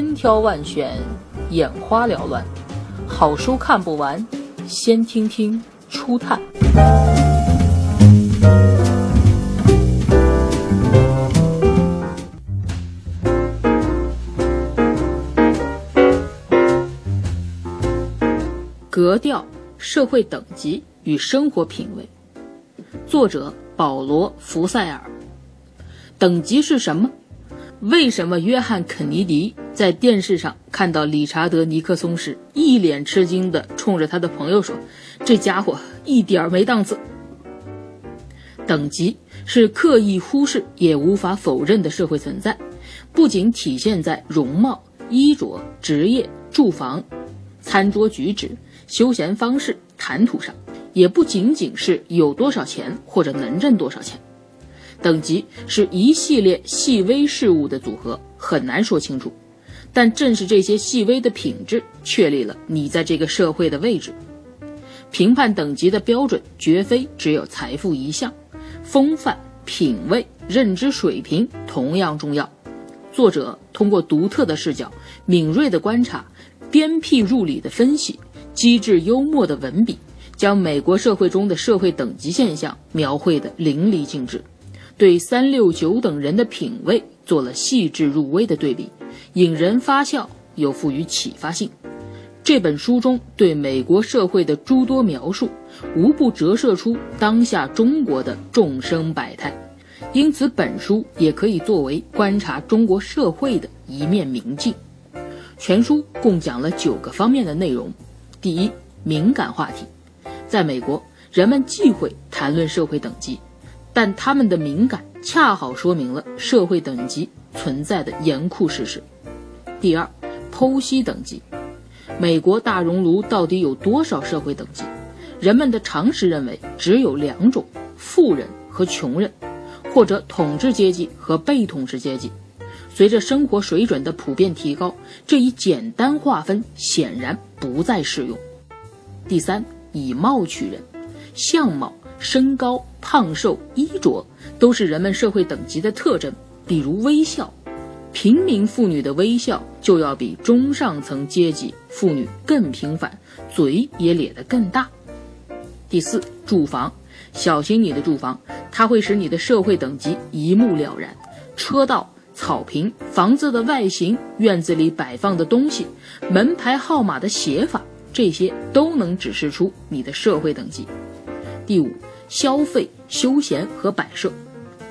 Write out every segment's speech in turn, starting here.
千挑万选，眼花缭乱，好书看不完，先听听初探。格调、社会等级与生活品味，作者保罗·福塞尔。等级是什么？为什么约翰·肯尼迪在电视上看到理查德·尼克松时，一脸吃惊地冲着他的朋友说：“这家伙一点没档次。”等级是刻意忽视也无法否认的社会存在，不仅体现在容貌、衣着、职业、住房、餐桌举止。休闲方式、谈吐上，也不仅仅是有多少钱或者能挣多少钱。等级是一系列细微事物的组合，很难说清楚。但正是这些细微的品质，确立了你在这个社会的位置。评判等级的标准，绝非只有财富一项，风范、品味、认知水平同样重要。作者通过独特的视角、敏锐的观察、鞭辟入里的分析。机智幽默的文笔，将美国社会中的社会等级现象描绘得淋漓尽致，对三六九等人的品味做了细致入微的对比，引人发笑又富于启发性。这本书中对美国社会的诸多描述，无不折射出当下中国的众生百态，因此本书也可以作为观察中国社会的一面明镜。全书共讲了九个方面的内容。第一，敏感话题，在美国，人们忌讳谈论社会等级，但他们的敏感恰好说明了社会等级存在的严酷事实。第二，剖析等级，美国大熔炉到底有多少社会等级？人们的常识认为只有两种：富人和穷人，或者统治阶级和被统治阶级。随着生活水准的普遍提高，这一简单划分显然不再适用。第三，以貌取人，相貌、身高、胖瘦、衣着都是人们社会等级的特征。比如微笑，平民妇女的微笑就要比中上层阶级妇女更频繁，嘴也咧得更大。第四，住房，小心你的住房，它会使你的社会等级一目了然。车道。草坪、房子的外形、院子里摆放的东西、门牌号码的写法，这些都能指示出你的社会等级。第五，消费、休闲和摆设，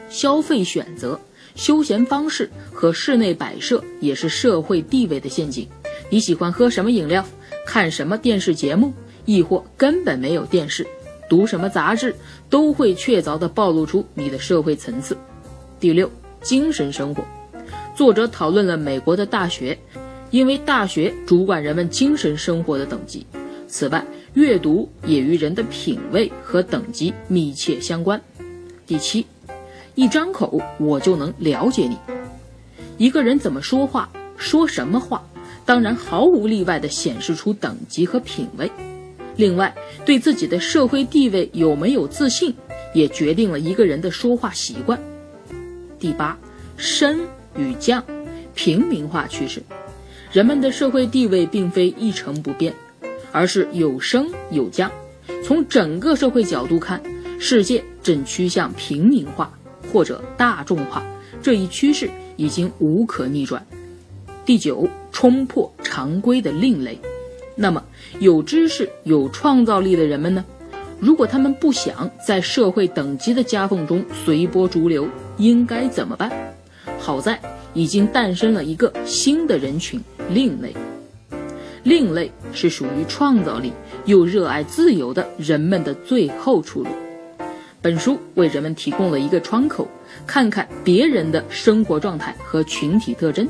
消费选择、休闲方式和室内摆设也是社会地位的陷阱。你喜欢喝什么饮料？看什么电视节目？亦或根本没有电视？读什么杂志？都会确凿地暴露出你的社会层次。第六，精神生活。作者讨论了美国的大学，因为大学主管人们精神生活的等级。此外，阅读也与人的品味和等级密切相关。第七，一张口我就能了解你。一个人怎么说话，说什么话，当然毫无例外地显示出等级和品味。另外，对自己的社会地位有没有自信，也决定了一个人的说话习惯。第八，升。与降，平民化趋势，人们的社会地位并非一成不变，而是有升有降。从整个社会角度看，世界正趋向平民化或者大众化，这一趋势已经无可逆转。第九，冲破常规的另类。那么，有知识、有创造力的人们呢？如果他们不想在社会等级的夹缝中随波逐流，应该怎么办？好在已经诞生了一个新的人群——另类。另类是属于创造力又热爱自由的人们的最后出路。本书为人们提供了一个窗口，看看别人的生活状态和群体特征。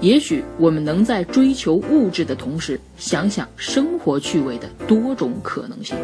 也许我们能在追求物质的同时，想想生活趣味的多种可能性。